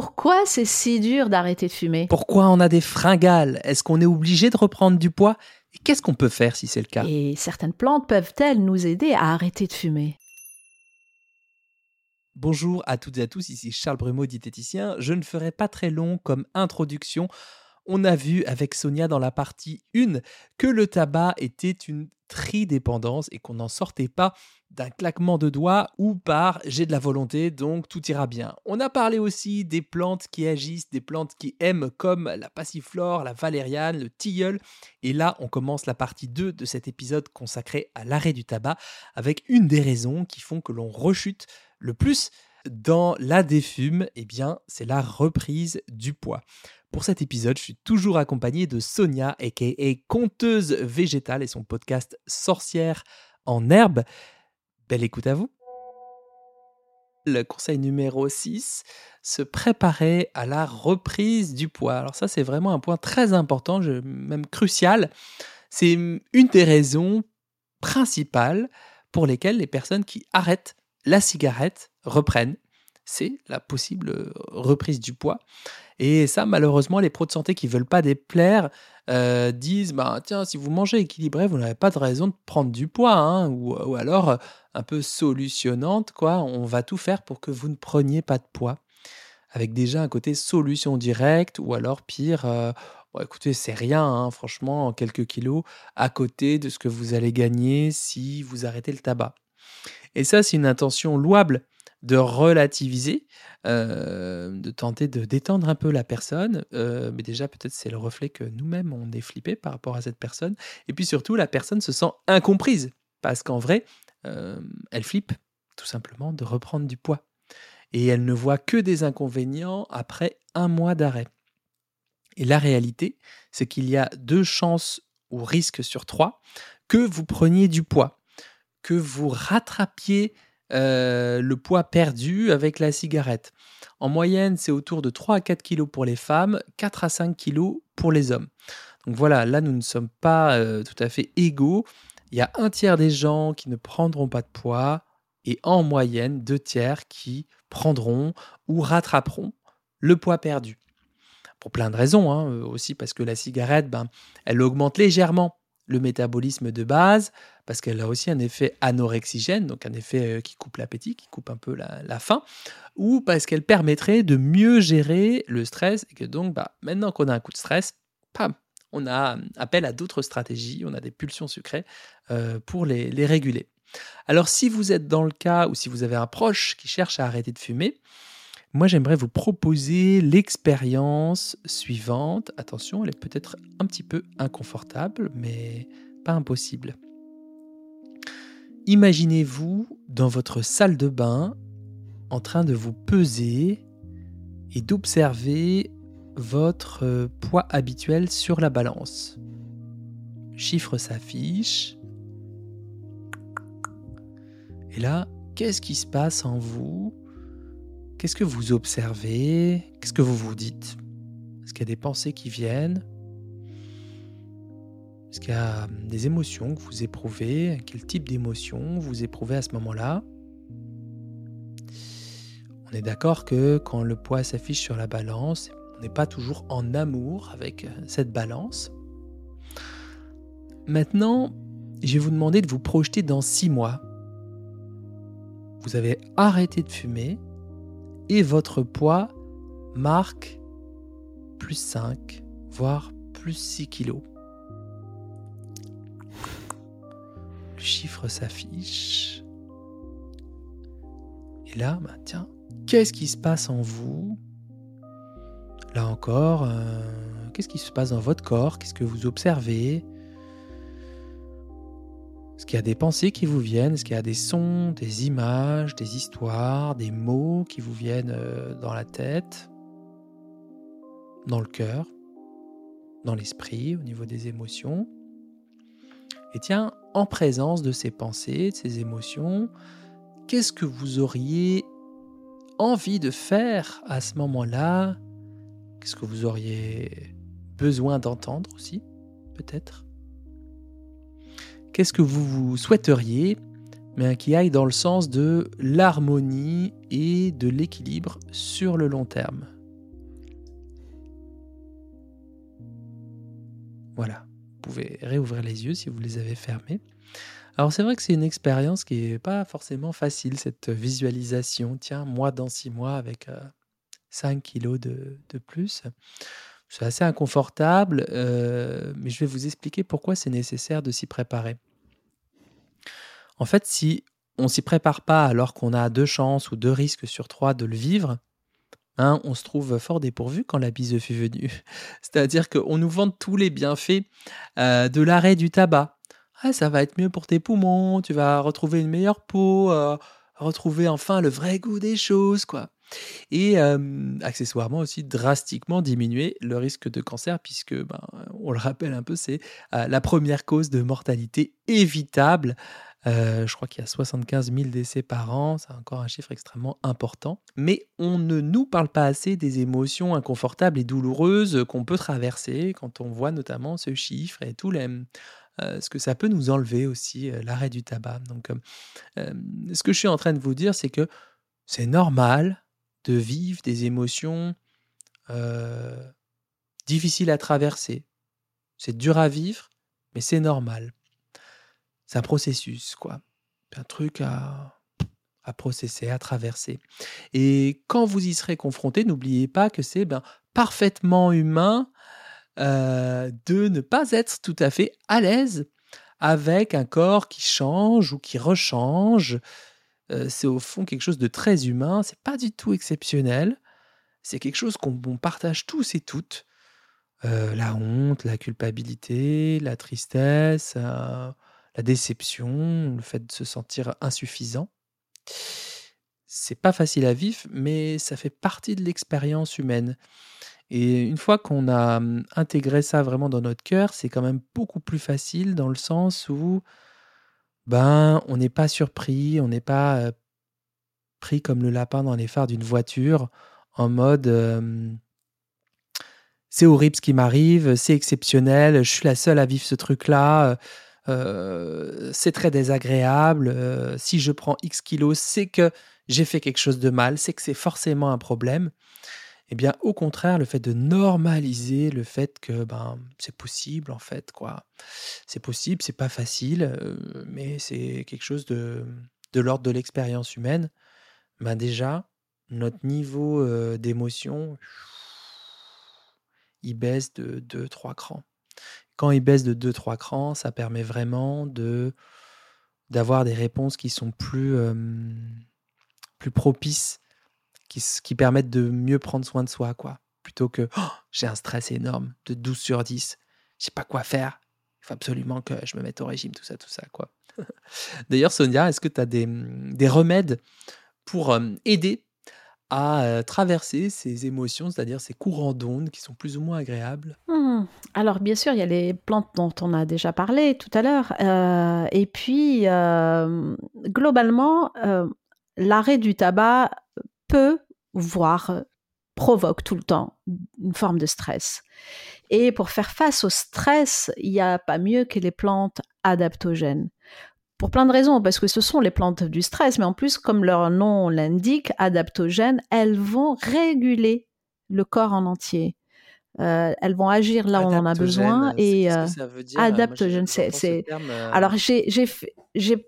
Pourquoi c'est si dur d'arrêter de fumer? Pourquoi on a des fringales? Est-ce qu'on est obligé de reprendre du poids? Et qu'est-ce qu'on peut faire si c'est le cas? Et certaines plantes peuvent-elles nous aider à arrêter de fumer? Bonjour à toutes et à tous, ici Charles Brumeau, diététicien. Je ne ferai pas très long comme introduction. On a vu avec Sonia dans la partie 1 que le tabac était une tridépendance et qu'on n'en sortait pas d'un claquement de doigts ou par j'ai de la volonté donc tout ira bien. On a parlé aussi des plantes qui agissent, des plantes qui aiment comme la passiflore, la valériane, le tilleul et là on commence la partie 2 de cet épisode consacré à l'arrêt du tabac avec une des raisons qui font que l'on rechute le plus dans la défume, eh bien, c'est la reprise du poids. Pour cet épisode, je suis toujours accompagné de Sonia, aka conteuse végétale et son podcast Sorcière en herbe. Belle écoute à vous. Le conseil numéro 6, se préparer à la reprise du poids. Alors ça, c'est vraiment un point très important, même crucial. C'est une des raisons principales pour lesquelles les personnes qui arrêtent la cigarette reprenne. C'est la possible euh, reprise du poids. Et ça, malheureusement, les pros de santé qui veulent pas déplaire euh, disent bah, tiens, si vous mangez équilibré, vous n'avez pas de raison de prendre du poids. Hein, ou, alors, euh, un peu solutionnante, quoi, on va tout faire pour que vous ne preniez pas de poids. Avec déjà un côté solution directe, ou alors pire, bon, écoutez, c'est rien, hein, franchement, quelques kilos à côté de ce que vous allez gagner si vous arrêtez le tabac. Et ça, c'est une intention louable de relativiser, euh, de tenter de détendre un peu la personne. Euh, mais déjà, peut-être c'est le reflet que nous-mêmes, on est flippé par rapport à cette personne. Et puis surtout, la personne se sent incomprise. Parce qu'en vrai, euh, elle flippe tout simplement de reprendre du poids. Et elle ne voit que des inconvénients après un mois d'arrêt. Et la réalité, c'est qu'il y a deux chances ou risques sur trois que vous preniez du poids que vous rattrapiez euh, le poids perdu avec la cigarette. En moyenne, c'est autour de 3 à 4 kilos pour les femmes, 4 à 5 kilos pour les hommes. Donc voilà, là, nous ne sommes pas euh, tout à fait égaux. Il y a un tiers des gens qui ne prendront pas de poids et en moyenne, deux tiers qui prendront ou rattraperont le poids perdu. Pour plein de raisons, hein, aussi parce que la cigarette, ben, elle augmente légèrement le métabolisme de base, parce qu'elle a aussi un effet anorexigène, donc un effet euh, qui coupe l'appétit, qui coupe un peu la, faim, ou parce qu'elle permettrait de mieux gérer le stress, et que donc bah, maintenant qu'on a un coup de stress, pam, on a appel à d'autres stratégies, on a des pulsions sucrées euh, pour les réguler. Alors si vous êtes dans le cas, ou si vous avez un proche qui cherche à arrêter de fumer, moi, j'aimerais vous proposer l'expérience suivante. Attention, elle est peut-être un petit peu inconfortable, mais pas impossible. Imaginez-vous dans votre salle de bain en train de vous peser et d'observer votre poids habituel sur la balance. Chiffre s'affiche. Et là, qu'est-ce qui se passe en vous? Qu'est-ce que vous observez? Qu'est-ce que vous vous dites? Est-ce qu'il y a des pensées qui viennent? Est-ce qu'il y a hum, des émotions que vous éprouvez? Quel type d'émotions vous éprouvez à ce moment-là? On est d'accord que quand le poids s'affiche sur la balance, on n'est pas toujours en amour avec euh, cette balance. Maintenant, je vais vous demander de vous projeter dans six mois. Vous avez arrêté de fumer, et votre poids marque plus 5, voire plus 6 kilos. Le chiffre s'affiche. Et là, bah, tiens, qu'est-ce qui se passe en vous? Là encore, euh, qu'est-ce qui se passe dans votre corps? Qu'est-ce que vous observez? Est-ce qu'il y a des pensées qui vous viennent Est-ce qu'il y a des sons, des images, des histoires, des mots qui vous viennent euh, dans la tête, dans le cœur, dans l'esprit, au niveau des émotions? Et tiens, en présence de ces pensées, de ces émotions, qu'est-ce que vous auriez envie de faire à ce moment-là? Qu'est-ce que vous auriez besoin d'entendre aussi, peut-être? qu'est-ce que vous, vous souhaiteriez, mais qui aille dans le sens de l'harmonie et de l'équilibre sur le long terme. Voilà, vous pouvez réouvrir les yeux si vous les avez fermés. Alors c'est vrai que c'est une expérience qui n'est pas forcément facile, cette visualisation. Tiens, moi dans six mois avec euh, 5 kilos de, de plus. C'est assez inconfortable, mais je vais vous expliquer pourquoi c'est nécessaire de s'y préparer. En fait, si on s'y prépare pas alors qu'on a deux chances ou deux risques sur trois de le vivre, hein, on se trouve fort dépourvu quand la bise fut venue. C'est-à-dire qu'on nous vend tous les bienfaits de l'arrêt du tabac, ah, ça va être mieux pour tes poumons, tu vas retrouver une meilleure peau, euh, retrouver enfin le vrai goût des choses, quoi. Et accessoirement aussi drastiquement diminuer le risque de cancer, puisque, ben, on le rappelle un peu, c'est euh, la première cause de mortalité évitable. Euh, je crois qu'il y a 75 000 décès par an, c'est encore un chiffre extrêmement important. Mais on ne nous parle pas assez des émotions inconfortables et douloureuses qu'on peut traverser quand on voit notamment ce chiffre et tout euh, ce que ça peut nous enlever aussi, euh, l'arrêt du tabac. Donc, euh, ce que je suis en train de vous dire, c'est que c'est normal de vivre des émotions difficiles à traverser. C'est dur à vivre, mais c'est normal. C'est un processus, quoi. un truc à, à processer, à traverser. Et quand vous y serez confronté, n'oubliez pas que c'est ben, parfaitement humain euh, de ne pas être tout à fait à l'aise avec un corps qui change ou qui rechange. Euh, c'est au fond quelque chose de très humain, c'est pas du tout exceptionnel. C'est quelque chose qu'on partage tous et toutes. Euh, la honte, la culpabilité, la tristesse, la déception, le fait de se sentir insuffisant. C'est pas facile à vivre, mais ça fait partie de l'expérience humaine. Et une fois qu'on a mmh, intégré ça vraiment dans notre cœur, c'est quand même beaucoup plus facile dans le sens où ben, on n'est pas surpris, on n'est pas pris comme le lapin dans les phares d'une voiture en mode c'est horrible ce qui m'arrive, c'est exceptionnel, je suis la seule à vivre ce truc-là, c'est très désagréable, si je prends X kilos, c'est que j'ai fait quelque chose de mal, c'est que c'est forcément un problème. Eh bien, au contraire, le fait de normaliser le fait que ben, c'est possible, en fait, quoi. C'est possible, c'est pas facile, euh, mais c'est quelque chose de, de l'ordre de l'expérience humaine. Ben déjà, notre niveau euh, d'émotion, il baisse de 2-3 crans. Quand il baisse de 2-3 crans, ça permet vraiment de d'avoir des réponses qui sont plus, euh, plus propices qui, permettent de mieux prendre soin de soi, quoi. Plutôt que «Oh, j'ai un stress énorme de 12 sur 10, je sais pas quoi faire, il faut absolument que je me mette au régime, tout ça, tout ça, quoi. D'ailleurs, Sonia, est-ce que tu as des, des, remèdes pour aider à traverser ces émotions, c'est-à-dire ces courants d'ondes qui sont plus ou moins agréables? Mmh. Alors bien sûr, il y a les plantes dont on a déjà parlé tout à l'heure. Euh, et puis, globalement, l'arrêt du tabac peut, voire euh, provoque tout le temps une forme de stress. Et pour faire face au stress, il n'y a pas mieux que les plantes adaptogènes. Pour plein de raisons, parce que ce sont les plantes du stress, mais en plus, comme leur nom l'indique, adaptogènes, elles vont réguler le corps en entier. Euh, elles vont agir là où on en a besoin et euh, adaptogène, c'est alors j'ai j'ai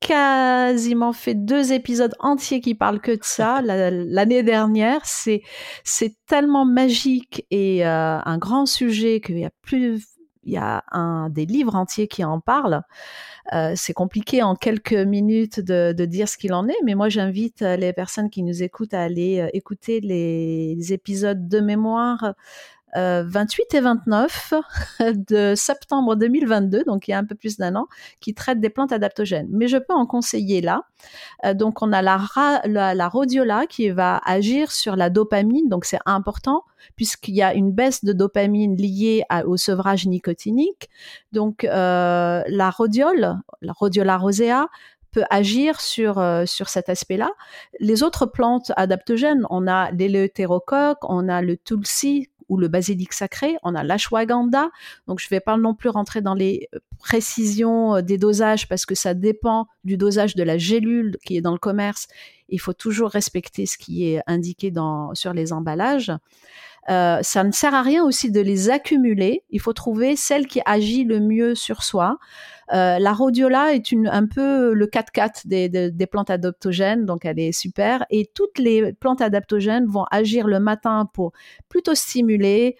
quasiment fait deux épisodes entiers qui parlent que de ça l'année dernière. C'est c'est tellement magique et euh, un grand sujet qu'il y a plus il y a un des livres entiers qui en parlent. Euh, c'est compliqué en quelques minutes de, de dire ce qu'il en est, mais moi j'invite les personnes qui nous écoutent à aller euh, écouter les, les épisodes de mémoire 28 euh, et 29 de septembre 2022, donc il y a un peu plus d'un an, qui traitent des plantes adaptogènes. Mais je peux en conseiller là. Euh, donc on a la, la, rhodiola qui va agir sur la dopamine, donc c'est important puisqu'il y a une baisse de dopamine liée au sevrage nicotinique. Donc euh, la rhodiole, la rhodiola rosea, peut agir sur, sur cet aspect-là. Les autres plantes adaptogènes, on a l'éleutérocoque, on a le tulsi ou le basilic sacré, on a l'ashwagandha. Donc je ne vais pas non plus rentrer dans les euh, précisions euh, des dosages parce que ça dépend du dosage de la gélule qui est dans le commerce Il faut toujours respecter ce qui est indiqué sur les emballages. Euh, ça ne sert à rien aussi de les accumuler. Il faut trouver celle qui agit le mieux sur soi. Euh, la rhodiola est un peu le 4x4 des, des, des, plantes adaptogènes, donc elle est super. Et toutes les plantes adaptogènes vont agir le matin pour plutôt stimuler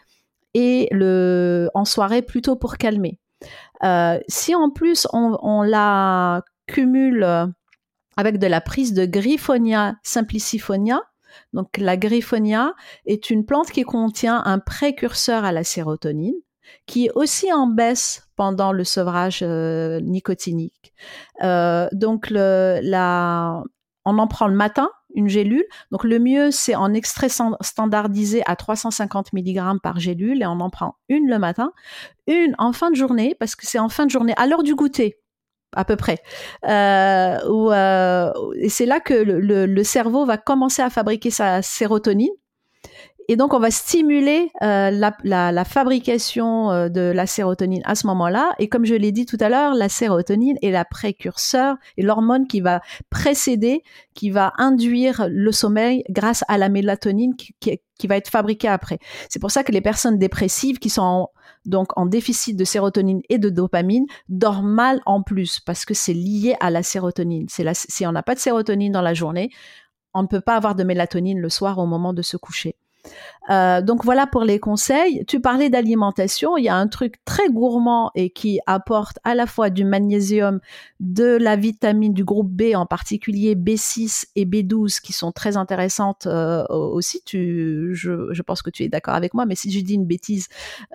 et le, en soirée plutôt pour calmer. Euh, si en plus on, on, la cumule avec de la prise de Griffonia simplicifonia, donc la griffonia est une plante qui contient un précurseur à la sérotonine, qui est aussi en baisse pendant le sevrage euh, nicotinique. Euh, donc on en prend le matin, une gélule. Donc le mieux, c'est en extrait standardisé à 350 mg par gélule et on en prend une le matin, une en fin de journée, parce que c'est en fin de journée, à l'heure du goûter à peu près. Euh, et c'est là que le, cerveau va commencer à fabriquer sa sérotonine. Et donc, on va stimuler euh, la, fabrication euh, de la sérotonine à ce moment-là. Et comme je l'ai dit tout à l'heure, la sérotonine est la précurseur et l'hormone qui va précéder, qui va induire le sommeil grâce à la mélatonine qui, va être fabriquée après. C'est pour ça que les personnes dépressives qui sont en, donc en déficit de sérotonine et de dopamine, dorment mal en plus parce que c'est lié à la sérotonine. Si on n'a pas de sérotonine dans la journée, on ne peut pas avoir de mélatonine le soir au moment de se coucher. Euh, donc voilà pour les conseils. Tu parlais d'alimentation. Il y a un truc très gourmand et qui apporte à la fois du magnésium, de la vitamine du groupe B, en particulier B6 et B12, qui sont très intéressantes euh, aussi. Tu, je, je, pense que tu es d'accord avec moi, mais si je dis une bêtise,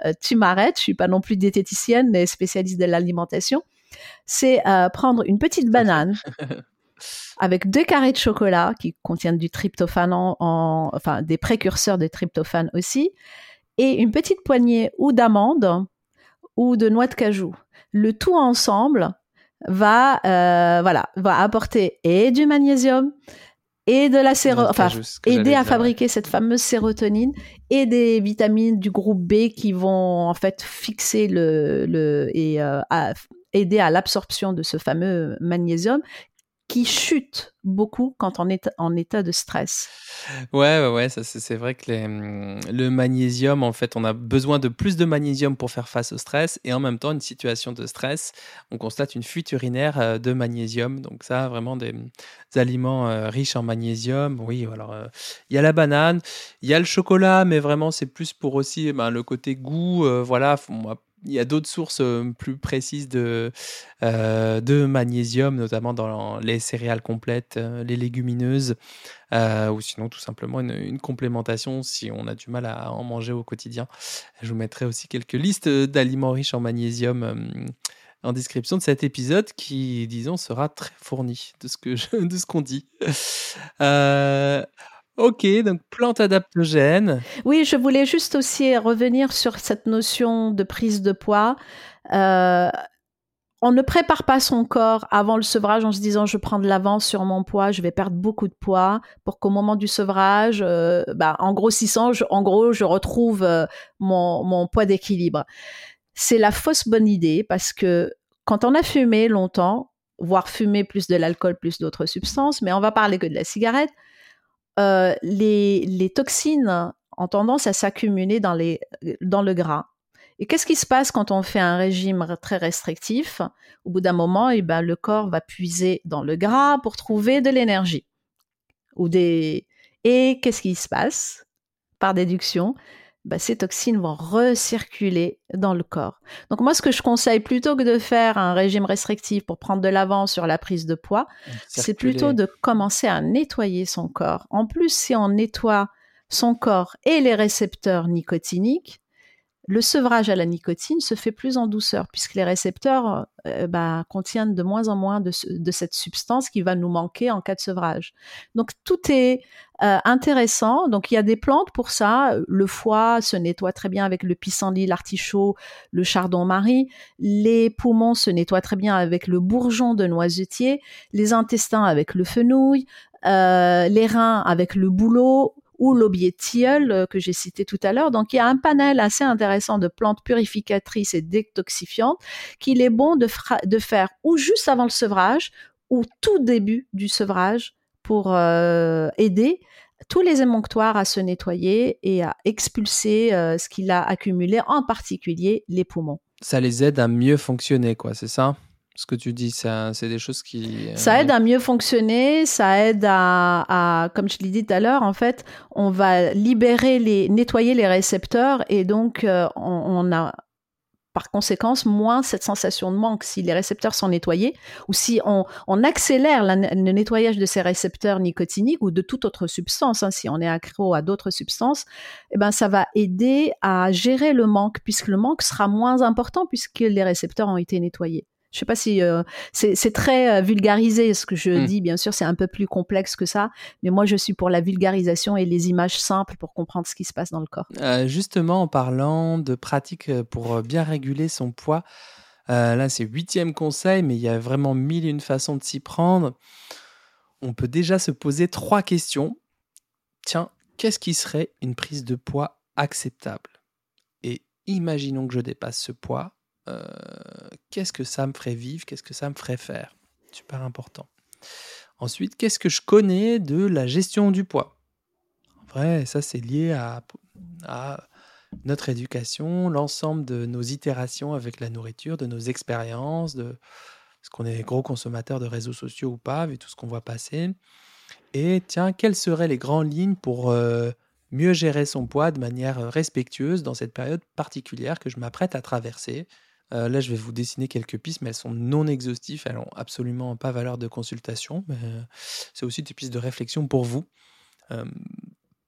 euh, tu m'arrêtes. Je suis pas non plus diététicienne, mais spécialiste de l'alimentation. C'est prendre une petite banane. avec deux carrés de chocolat qui contiennent du tryptophane, en, en, enfin des précurseurs de tryptophane aussi, et une petite poignée ou d'amandes ou de noix de cajou. Le tout ensemble va, euh, voilà, va apporter et du magnésium et de la sérotonine, enfin, aider à fabriquer cette fameuse sérotonine et des vitamines du groupe B qui vont en fait fixer le, le et euh, à, aider à l'absorption de ce fameux magnésium qui chute beaucoup quand on est en état de stress. Ouais, ouais, ouais c'est vrai que les, le magnésium, en fait, on a besoin de plus de magnésium pour faire face au stress et en même temps, une situation de stress, on constate une fuite urinaire euh, de magnésium. Donc ça, vraiment des, aliments euh, riches en magnésium. Oui, alors euh, il y a la banane, il y a le chocolat, mais vraiment c'est plus pour aussi ben, le côté goût. Voilà, moi, il y a d'autres sources plus précises de, euh, de magnésium, notamment dans les céréales complètes, euh, les légumineuses, euh, ou sinon tout simplement une, complémentation si on a du mal à en manger au quotidien. Je vous mettrai aussi quelques listes d'aliments riches en magnésium en description de cet épisode qui, disons, sera très fourni de ce qu'on dit. Euh, Ok, donc plante adaptogène. Oui, je voulais juste aussi revenir sur cette notion de prise de poids. Euh, on ne prépare pas son corps avant le sevrage en se disant je prends de l'avance sur mon poids, je vais perdre beaucoup de poids pour qu'au moment du sevrage, euh, bah, en grossissant, je, en gros, je retrouve euh, mon, mon poids d'équilibre. C'est la fausse bonne idée parce que quand on a fumé longtemps, voire fumé plus de l'alcool, plus d'autres substances, mais on va parler que de la cigarette, euh, les, toxines ont tendance à s'accumuler dans, le gras. Et qu'est-ce qui se passe quand on fait un régime très restrictif? Au bout d'un moment, eh ben, le corps va puiser dans le gras pour trouver de l'énergie. Des... Et qu'est-ce qui se passe? Par déduction, bah, ces toxines vont recirculer dans le corps. Donc moi, ce que je conseille, plutôt que de faire un régime restrictif pour prendre de l'avance sur la prise de poids, c'est plutôt de commencer à nettoyer son corps. En plus, si on nettoie son corps et les récepteurs nicotiniques, le sevrage à la nicotine se fait plus en douceur puisque les récepteurs euh, bah, contiennent de moins en moins de, cette substance qui va nous manquer en cas de sevrage. Donc tout est euh, intéressant. Donc il y a des plantes pour ça. Le foie se nettoie très bien avec le pissenlit, l'artichaut, le chardon-marie. Les poumons se nettoient très bien avec le bourgeon de noisetier. Les intestins avec le fenouil. Euh, les reins avec le bouleau ou l'aubier tilleul euh, que j'ai cité tout à l'heure. Donc il y a un panel assez intéressant de plantes purificatrices et détoxifiantes qu'il est bon de, de faire ou juste avant le sevrage ou tout début du sevrage pour aider tous les émonctoires à se nettoyer et à expulser ce qu'il a accumulé, en particulier les poumons. Ça les aide à mieux fonctionner, quoi, c'est ça? Ce que tu dis, c'est des choses qui... Ça aide à mieux fonctionner, ça aide à, comme je l'ai dit tout à l'heure, en fait, on va libérer les, nettoyer les récepteurs et donc on, a par conséquence moins cette sensation de manque si les récepteurs sont nettoyés ou si on, accélère le nettoyage de ces récepteurs nicotiniques ou de toute autre substance, hein, si on est accro à d'autres substances, eh ben ça va aider à gérer le manque puisque le manque sera moins important puisque les récepteurs ont été nettoyés. Je sais pas si euh, c'est très euh, vulgarisé ce que je hmm. dis. Bien sûr, c'est un peu plus complexe que ça, mais moi, je suis pour la vulgarisation et les images simples pour comprendre ce qui se passe dans le corps. Euh, justement, en parlant de pratiques pour bien réguler son poids, là, c'est huitième conseil, mais il y a vraiment mille et une façons de s'y prendre. On peut déjà se poser trois questions. Tiens, qu'est-ce qui serait une prise de poids acceptable? Et imaginons que je dépasse ce poids euh, qu'est-ce que ça me ferait vivre, qu'est-ce que ça me ferait faire? Super important. Ensuite, qu'est-ce que je connais de la gestion du poids? En vrai, ça c'est lié à, notre éducation, l'ensemble de nos itérations avec la nourriture, de nos expériences, de ce qu'on est gros consommateur de réseaux sociaux ou pas, vu tout ce qu'on voit passer. Et tiens, quelles seraient les grandes lignes pour euh, mieux gérer son poids de manière respectueuse dans cette période particulière que je m'apprête à traverser? Euh, là, je vais vous dessiner quelques pistes, mais elles sont non exhaustives, elles n'ont absolument pas valeur de consultation, mais euh, c'est aussi des pistes de réflexion pour vous. Euh,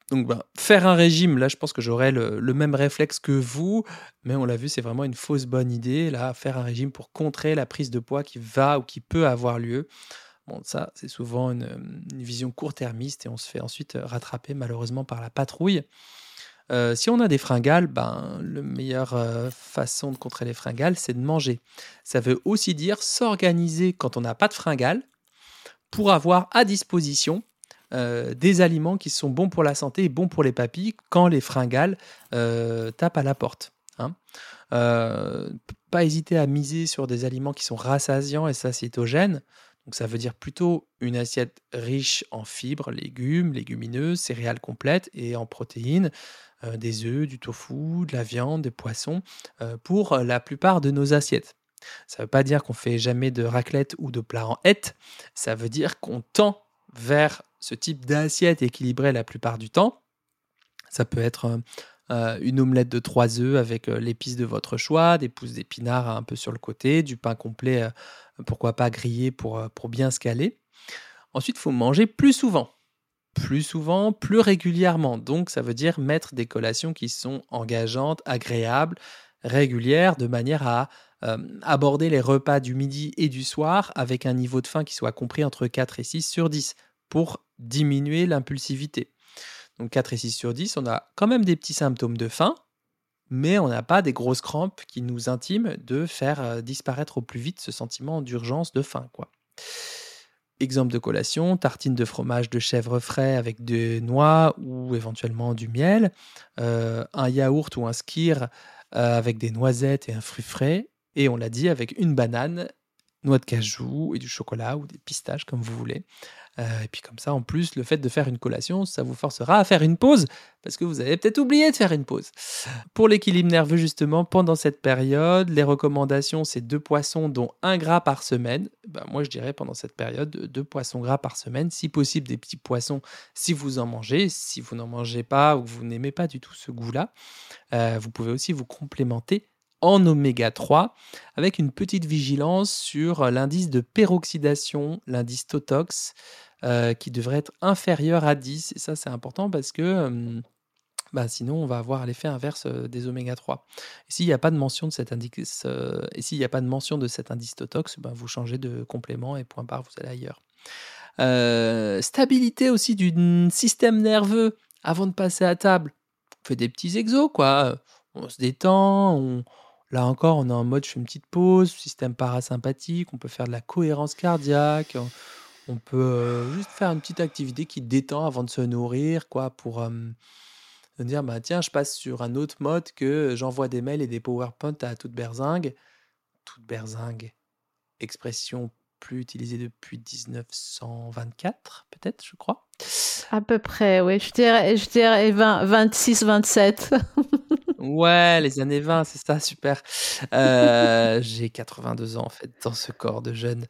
donc, ben, faire un régime, là, je pense que j'aurais le, même réflexe que vous, mais on l'a vu, c'est vraiment une fausse bonne idée. Là, faire un régime pour contrer la prise de poids qui va ou qui peut avoir lieu. Bon, ça, c'est souvent une, une vision court-termiste et on se fait ensuite rattraper malheureusement par la patrouille. Euh, si on a des fringales, ben, la meilleure euh, façon de contrer les fringales, c'est de manger. Ça veut aussi dire s'organiser quand on n'a pas de fringales pour avoir à disposition euh, des aliments qui sont bons pour la santé et bons pour les papilles quand les fringales tapent à la porte. Hein. pas hésiter à miser sur des aliments qui sont rassasiants et satiétogènes. Donc ça veut dire plutôt une assiette riche en fibres, légumes, légumineuses, céréales complètes et en protéines. Euh, des œufs, du tofu, de la viande, des poissons, euh, pour la plupart de nos assiettes. Ça ne veut pas dire qu'on fait jamais de raclette ou de plat en hête, ça veut dire qu'on tend vers ce type d'assiette équilibrée la plupart du temps. Ça peut être euh, une omelette de trois œufs avec l'épice de votre choix, des pousses d'épinards un peu sur le côté, du pain complet, pourquoi pas grillé pour, pour bien se caler. Ensuite, il faut manger plus souvent plus souvent, plus régulièrement. Donc ça veut dire mettre des collations qui sont engageantes, agréables, régulières, de manière à euh, aborder les repas du midi et du soir avec un niveau de faim qui soit compris entre 4 et 6 sur 10 pour diminuer l'impulsivité. Donc 4 et 6 sur 10, on a quand même des petits symptômes de faim, mais on n'a pas des grosses crampes qui nous intiment de faire euh, disparaître au plus vite ce sentiment d'urgence de faim. quoi. Exemple de collation, tartine de fromage de chèvre frais avec des noix ou éventuellement du miel, euh, un yaourt ou un skir euh, avec des noisettes et un fruit frais, et on l'a dit avec une banane noix de cajou et du chocolat ou des pistaches comme vous voulez. Euh, et puis comme ça, en plus, le fait de faire une collation, ça vous forcera à faire une pause parce que vous avez peut-être oublié de faire une pause. Pour l'équilibre nerveux, justement, pendant cette période, les recommandations, c'est deux poissons dont un gras par semaine. Ben, moi, je dirais pendant cette période, deux poissons gras par semaine. Si possible, des petits poissons si vous en mangez. Si vous n'en mangez pas ou que vous n'aimez pas du tout ce goût-là, euh, vous pouvez aussi vous complémenter en oméga 3 avec une petite vigilance sur l'indice de peroxydation, l'indice Totox, euh, qui devrait être inférieur à 10. Et ça, c'est important parce que bah, sinon, on va avoir l'effet inverse euh, des oméga 3. Et s'il n'y a pas de mention de cet indice, euh, et s'il n'y a pas de mention de cet indice Totox, bah, vous changez de complément et point barre, vous allez ailleurs. stabilité aussi du système nerveux avant de passer à table. On fait des petits exos, quoi. On se détend, Là encore, on est en mode je fais une petite pause, système parasympathique, on peut faire de la cohérence cardiaque, on peut euh, juste faire une petite activité qui détend avant de se nourrir, quoi, pour se dire bah tiens, je passe sur un autre mode que j'envoie des mails et des PowerPoint à toute berzingue. Toute berzingue, expression plus utilisé depuis 1924, peut-être, je crois. À peu près, oui. Je dirais, je dirais 26, 27. Ouais, les années 20, c'est ça, super. Euh, j'ai 82 ans en fait dans ce corps de jeune.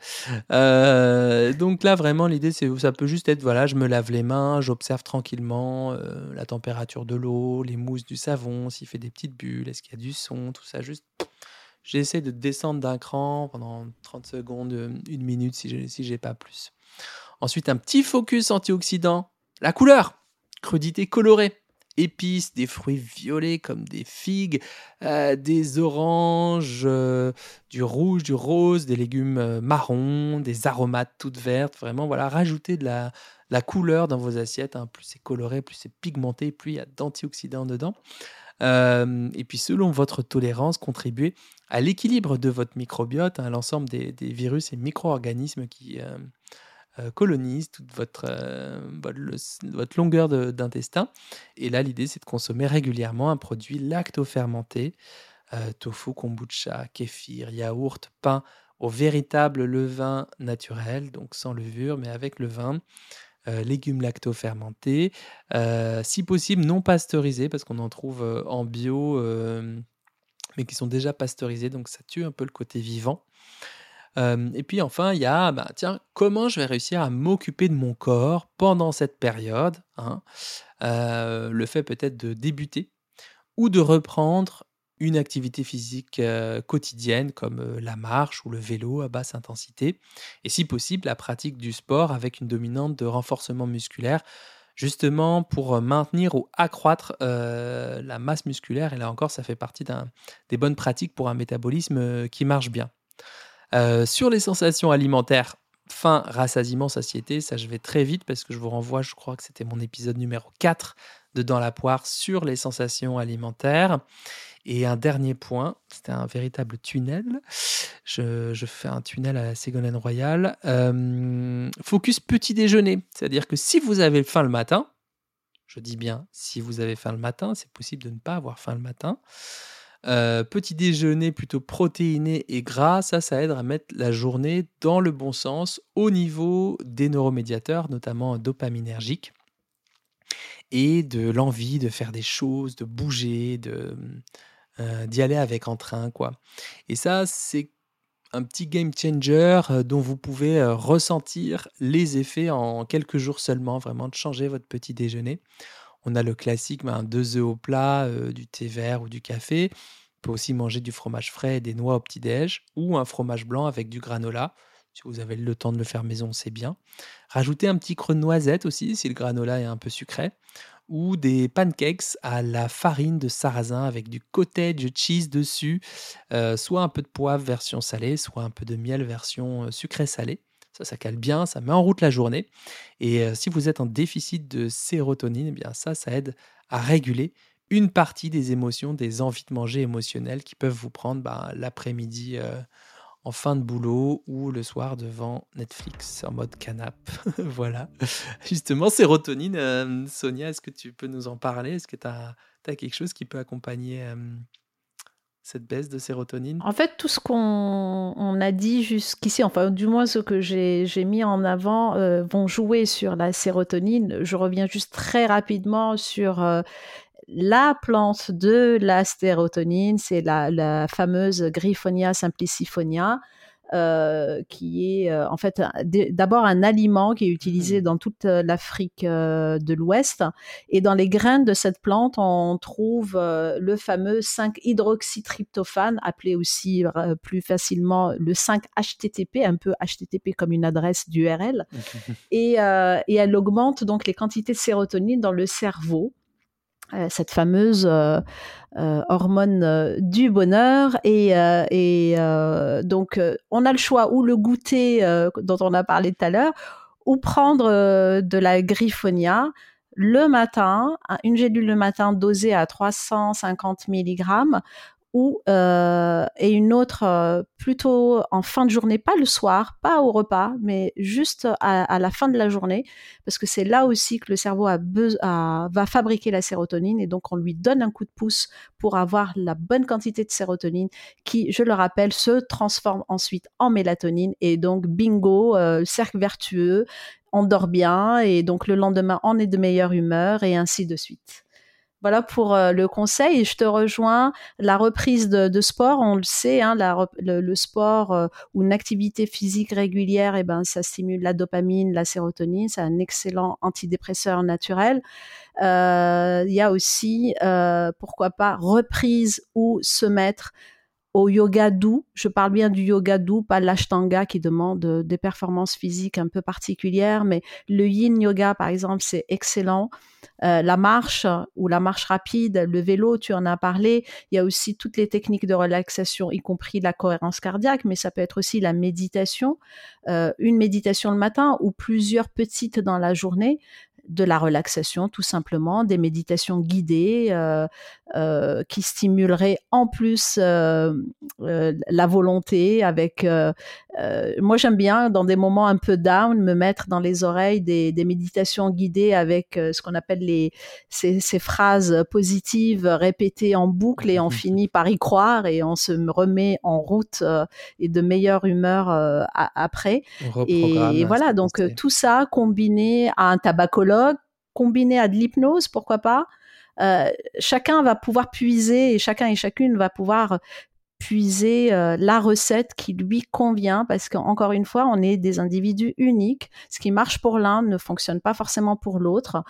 Euh, donc là, vraiment, l'idée, c'est ça peut juste être, voilà, je me lave les mains, j'observe tranquillement euh, la température de l'eau, les mousses du savon, s'il fait des petites bulles, est-ce qu'il y a du son, tout ça, juste. J'essaie de descendre d'un cran pendant 30 secondes, une minute si j'ai si pas plus. Ensuite, un petit focus antioxydant. La couleur, crudité colorée épices, des fruits violets comme des figues, euh, des oranges, euh, du rouge, du rose, des légumes euh, marrons, des aromates toutes vertes. Vraiment, voilà, rajouter de la, couleur dans vos assiettes. Hein. Plus c'est coloré, plus c'est pigmenté, plus il y a d'antioxydants dedans. et puis, selon votre tolérance, contribuer à l'équilibre de votre microbiote, à hein, l'ensemble des, des, virus et micro-organismes qui colonise toute votre, euh, votre, longueur d'intestin. Et là, l'idée, c'est de consommer régulièrement un produit lacto-fermenté, euh, tofu, kombucha, kéfir, yaourt, pain au véritable levain naturel, donc sans levure, mais avec le vin. légumes lacto-fermentés, si possible non pasteurisés, parce qu'on en trouve en bio, mais qui sont déjà pasteurisés, donc ça tue un peu le côté vivant et puis enfin, il y a, bah, tiens, comment je vais réussir à m'occuper de mon corps pendant cette période hein? Le fait peut-être de débuter ou de reprendre une activité physique quotidienne comme la marche ou le vélo à basse intensité. Et si possible, la pratique du sport avec une dominante de renforcement musculaire, justement pour maintenir ou accroître la masse musculaire. Et là encore, ça fait partie des bonnes pratiques pour un métabolisme qui marche bien. Euh, sur les sensations alimentaires, faim, rassasiement, satiété, ça je vais très vite parce que je vous renvoie, je crois que c'était mon épisode numéro 4 de Dans la poire sur les sensations alimentaires. Et un dernier point, c'était un véritable tunnel. Je, fais un tunnel à la Ségolène Royal. Euh, focus petit déjeuner. C'est-à-dire que si vous avez faim le matin, je dis bien si vous avez faim le matin, c'est possible de ne pas avoir faim le matin. Euh, petit déjeuner plutôt protéiné et gras, ça, ça aide à mettre la journée dans le bon sens au niveau des neuromédiateurs, notamment dopaminergiques, et de l'envie de faire des choses, de bouger, de euh, d'y aller avec entrain, quoi. Et ça, c'est un petit game changer euh, dont vous pouvez ressentir les effets en quelques jours seulement, vraiment de changer votre petit déjeuner. On a le classique, ben, deux œufs au plat, euh, du thé vert ou du café. On peut aussi manger du fromage frais et des noix au petit-déj ou un fromage blanc avec du granola. Si vous avez le temps de le faire maison, c'est bien. Rajoutez un petit creux de noisette aussi si le granola est un peu sucré. Ou des pancakes à la farine de sarrasin avec du cottage cheese dessus. Euh, soit un peu de poivre version salée, soit un peu de miel version euh, sucré-salé. Ça, ça cale bien, ça met en route la journée. Et euh, si vous êtes en déficit de sérotonine, eh ça, ça aide à réguler une partie des émotions, des envies de manger émotionnelles qui peuvent vous prendre bah, l'après-midi euh, en fin de boulot ou le soir devant Netflix en mode canap. voilà. Justement, sérotonine, euh, Sonia, est-ce que tu peux nous en parler? Est-ce que tu as, quelque chose qui peut accompagner cette baisse de sérotonine? En fait, tout ce qu'on a dit jusqu'ici, enfin du moins ce que j'ai mis en avant, euh, vont jouer sur la sérotonine. Je reviens juste très rapidement sur euh, la plante de la sérotonine, c'est la, la, fameuse Griffonia simplicifonia. Euh, qui est euh, en fait d'abord un aliment qui est utilisé mmh. dans toute euh, l'Afrique de l'Ouest. Et dans les graines de cette plante, on trouve le fameux 5-hydroxytryptophane, appelé aussi plus facilement le 5-HTTP, un peu HTTP comme une adresse d'URL. et, et elle augmente donc les quantités de sérotonine dans le cerveau. Euh, cette fameuse euh, euh, hormone du bonheur et, donc on a le choix ou le goûter dont on a parlé tout à l'heure ou prendre de la griffonia le matin, une gélule le matin dosée à 350 mg ou et une autre plutôt en fin de journée, pas le soir, pas au repas, mais juste à, la fin de la journée, parce que c'est là aussi que le cerveau va fabriquer la sérotonine et donc on lui donne un coup de pouce pour avoir la bonne quantité de sérotonine qui, je le rappelle, se transforme ensuite en mélatonine et donc bingo, cercle vertueux, on dort bien et donc le lendemain on est de meilleure humeur et ainsi de suite. Voilà pour euh, le conseil. Je te rejoins. La reprise de, sport, on le sait, hein, le, sport euh, ou une activité physique régulière, eh ben, ça stimule la dopamine, la sérotonine. C'est un excellent antidépresseur naturel. Euh, il y a aussi, pourquoi pas, reprise ou se mettre au yoga doux. Je parle bien du yoga doux, pas l'ashtanga qui demande des performances physiques un peu particulières, mais le yin yoga, par exemple, c'est excellent. Euh, la marche ou la marche rapide, le vélo, tu en as parlé. Il y a aussi toutes les techniques de relaxation, y compris la cohérence cardiaque, mais ça peut être aussi la méditation, euh, une méditation le matin ou plusieurs petites dans la journée de la relaxation tout simplement, des méditations guidées euh, euh, qui stimuleraient en plus euh, la volonté avec... moi j'aime bien dans des moments un peu down me mettre dans les oreilles des, méditations guidées avec ce qu'on appelle les, ces, phrases positives répétées en boucle et on finit par y croire et on se remet en route et de meilleure humeur après. Et, voilà, donc tout ça combiné à un tabacologue combiné à de l'hypnose, pourquoi pas. Euh, chacun va pouvoir puiser et chacun et chacune va pouvoir puiser euh, la recette qui lui convient parce qu'encore une fois, on est des individus uniques. Ce qui marche pour l'un ne fonctionne pas forcément pour l'autre.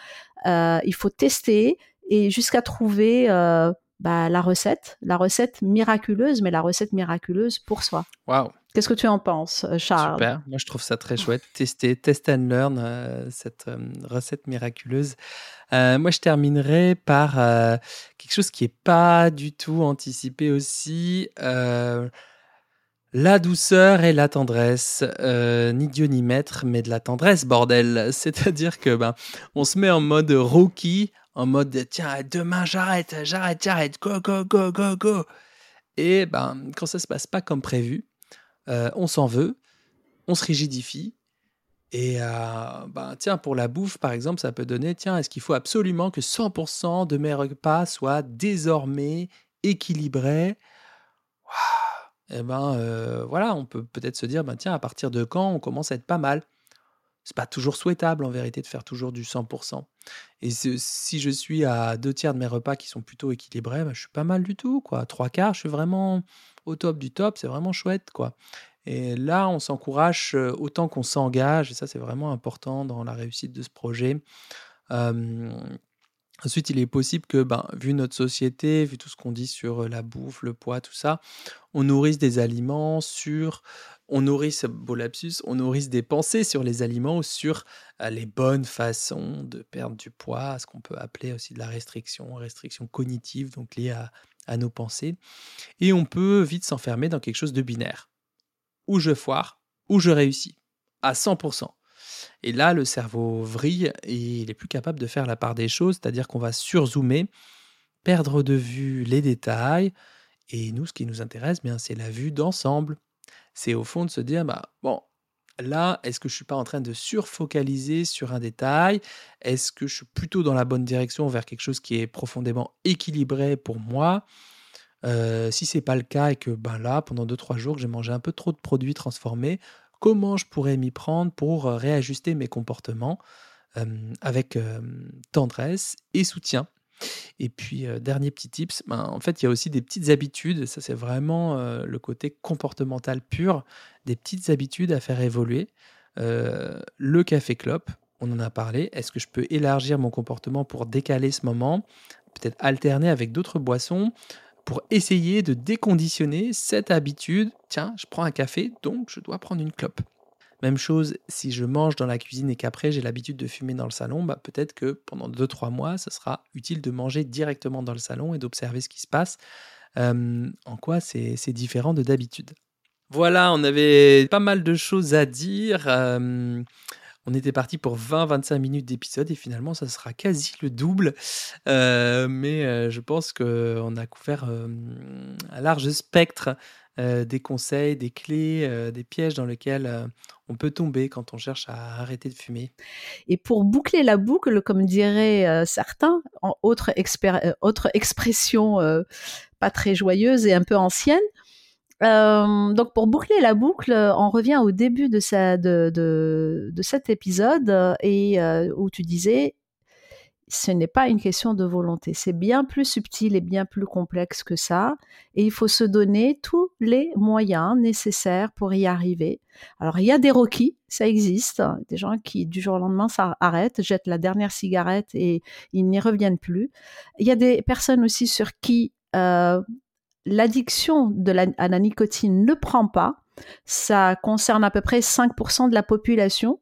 Euh, il faut tester et jusqu'à trouver bah, la recette, la recette miraculeuse, mais la recette miraculeuse pour soi. Waouh Qu'est-ce que tu en penses, euh, Charles? Super, moi je trouve ça très chouette. Tester, test and learn, euh, cette euh, recette miraculeuse. moi je terminerai par quelque chose qui n'est pas du tout anticipé aussi. La douceur et la tendresse, ni Dieu ni maître, mais de la tendresse, bordel. C'est-à-dire que ben, on se met en mode rookie, en mode tiens, demain j'arrête, j'arrête, j'arrête, go, go, go, go, go. Et ben, quand ça se passe pas comme prévu, euh, on s'en veut, on se rigidifie. Et euh, ben, tiens, pour la bouffe, par exemple, ça peut donner, tiens, est-ce qu'il faut absolument que 100% de mes repas soient désormais équilibrés? Et eh ben euh, voilà, on peut peut-être se dire, ben, tiens, à partir de quand on commence à être pas mal? C'est pas toujours souhaitable en vérité de faire toujours du 100%. Et si je suis à deux tiers de mes repas qui sont plutôt équilibrés, ben, je suis pas mal du tout. Quoi. Trois quarts, je suis vraiment au top du top, c'est vraiment chouette, quoi. Et là, on s'encourage euh, autant qu'on s'engage, et ça, c'est vraiment important dans la réussite de ce projet. ensuite, il est possible que, ben, vu notre société, vu tout ce qu'on dit sur euh, la bouffe, le poids, tout ça, on nourrisse des aliments sur on nourrisse, beau lapsus, on nourrisse des pensées sur les aliments ou sur euh, les bonnes façons de perdre du poids, ce qu'on peut appeler aussi de la restriction, restriction cognitive, donc liée à, nos pensées. Et on peut vite s'enfermer dans quelque chose de binaire. Ou je foire, ou je réussis, à 100%. Et là, le cerveau vrille et il est plus capable de faire la part des choses, c'est-à-dire qu'on va surzoomer, perdre de vue les détails. Et nous, ce qui nous intéresse, bien, c'est la vue d'ensemble. C'est au fond de se dire, bah, bon, là, est-ce que je suis pas en train de surfocaliser sur un détail? Est-ce que je suis plutôt dans la bonne direction vers quelque chose qui est profondément équilibré pour moi? Euh, Si c'est pas le cas et que ben là, pendant 2-3 jours, j'ai mangé un peu trop de produits transformés, comment je pourrais m'y prendre pour euh, réajuster mes comportements avec tendresse et soutien? Et puis, dernier petit tips, ben, en fait, il y a aussi des petites habitudes, ça c'est vraiment le côté comportemental pur, des petites habitudes à faire évoluer. le café clope, on en a parlé. Est-ce que je peux élargir mon comportement pour décaler ce moment? Peut-être alterner avec d'autres boissons pour essayer de déconditionner cette habitude. Tiens, je prends un café, donc je dois prendre une clope. Même chose, si je mange dans la cuisine et qu'après j'ai l'habitude de fumer dans le salon, bah peut-être que pendant 2-3 mois, ce sera utile de manger directement dans le salon et d'observer ce qui se passe. en quoi c'est différent de d'habitude. Voilà, on avait pas mal de choses à dire. On était parti pour 20-25 minutes d'épisode et finalement, ça sera quasi le double. Euh, mais euh, je pense qu'on a couvert un large spectre des conseils, des clés, des pièges dans lesquels on peut tomber quand on cherche à arrêter de fumer. Et pour boucler la boucle, comme diraient certains, en autre, expression pas très joyeuse et un peu ancienne, euh, donc pour boucler la boucle, on revient au début de, de, cet épisode et euh, où tu disais ce n'est pas une question de volonté, c'est bien plus subtil et bien plus complexe que ça et il faut se donner tous les moyens nécessaires pour y arriver. Alors il y a des roquis, ça existe, des gens qui du jour au lendemain s'arrêtent, jettent la dernière cigarette et ils n'y reviennent plus. Il y a des personnes aussi sur qui euh, l'addiction à la nicotine ne prend pas. Ça concerne à peu près 5% de la population.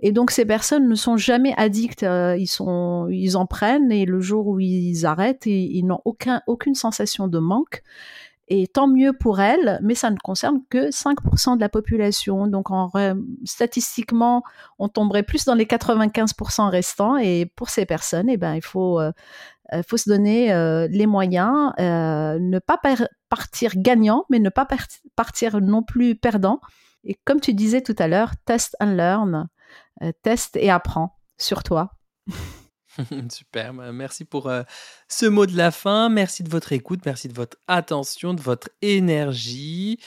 Et donc ces personnes ne sont jamais addictes, euh, ils, en prennent et le jour où ils arrêtent, ils, n'ont aucun, aucune sensation de manque. Et tant mieux pour elles, mais ça ne concerne que 5% de la population. Donc en, statistiquement, on tomberait plus dans les 95% restants. Et pour ces personnes, eh ben, il faut euh, euh, se donner les moyens, ne pas partir gagnant, mais ne pas partir non plus perdant. Et comme tu disais tout à l'heure, test and learn, teste et apprends sur toi. Super, bah, merci pour ce mot de la fin, merci de votre écoute, merci de votre attention, de votre énergie.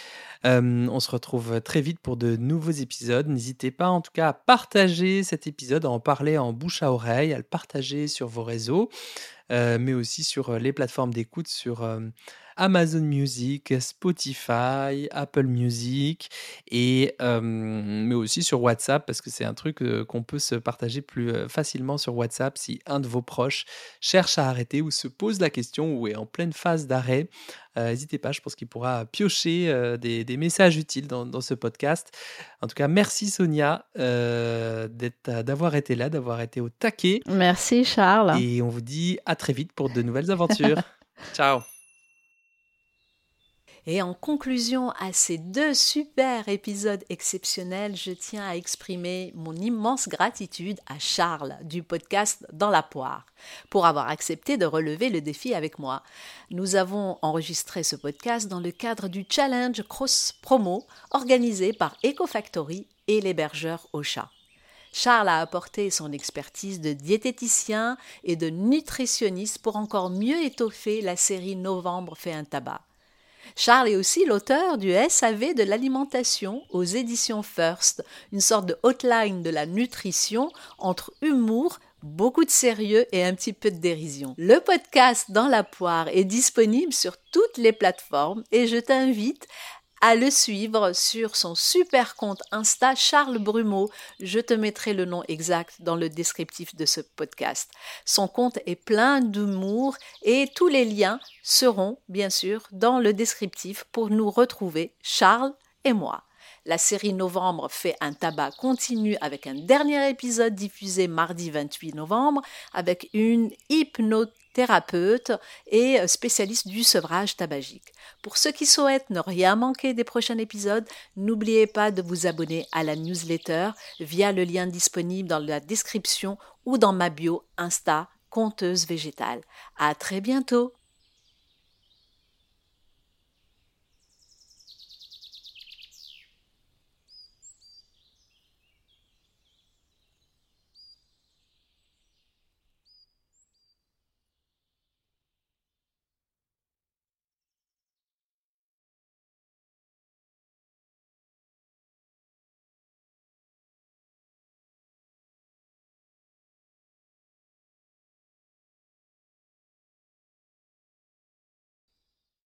on se retrouve très vite pour de nouveaux épisodes. N'hésitez pas en tout cas à partager cet épisode, à en parler en bouche à oreille, à le partager sur vos réseaux. Euh, mais aussi sur les plateformes d'écoute, sur Amazon Music, Spotify, Apple Music, et, mais aussi sur WhatsApp, parce que c'est un truc qu'on peut se partager plus facilement sur WhatsApp si un de vos proches cherche à arrêter ou se pose la question ou est en pleine phase d'arrêt. N'hésitez pas, je pense qu'il pourra piocher des, messages utiles dans, ce podcast. En tout cas, merci Sonia d'avoir été là, d'avoir été au taquet. Merci Charles. Et on vous dit à très vite pour de nouvelles aventures. Ciao. Et en conclusion à ces deux super épisodes exceptionnels, je tiens à exprimer mon immense gratitude à Charles du podcast Dans la poire pour avoir accepté de relever le défi avec moi. Nous avons enregistré ce podcast dans le cadre du challenge Cross Promo organisé par EcoFactory et l'hébergeur Ocha. Charles a apporté son expertise de diététicien et de nutritionniste pour encore mieux étoffer la série Novembre fait un tabac. Charles est aussi l'auteur du SAV de l'alimentation aux éditions First, une sorte de hotline de la nutrition entre humour, beaucoup de sérieux et un petit peu de dérision. Le podcast Dans la poire est disponible sur toutes les plateformes et je t'invite à le suivre sur son super compte Insta Charles Brumeau. Je te mettrai le nom exact dans le descriptif de ce podcast. Son compte est plein d'humour et tous les liens seront bien sûr dans le descriptif pour nous retrouver, Charles et moi. La série Novembre fait un tabac continu avec un dernier épisode diffusé mardi 28 novembre avec une hypnothérapeute et spécialiste du sevrage tabagique. Pour ceux qui souhaitent ne rien manquer des prochains épisodes, n'oubliez pas de vous abonner à la newsletter via le lien disponible dans la description ou dans ma bio Insta Conteuse Végétale. À très bientôt!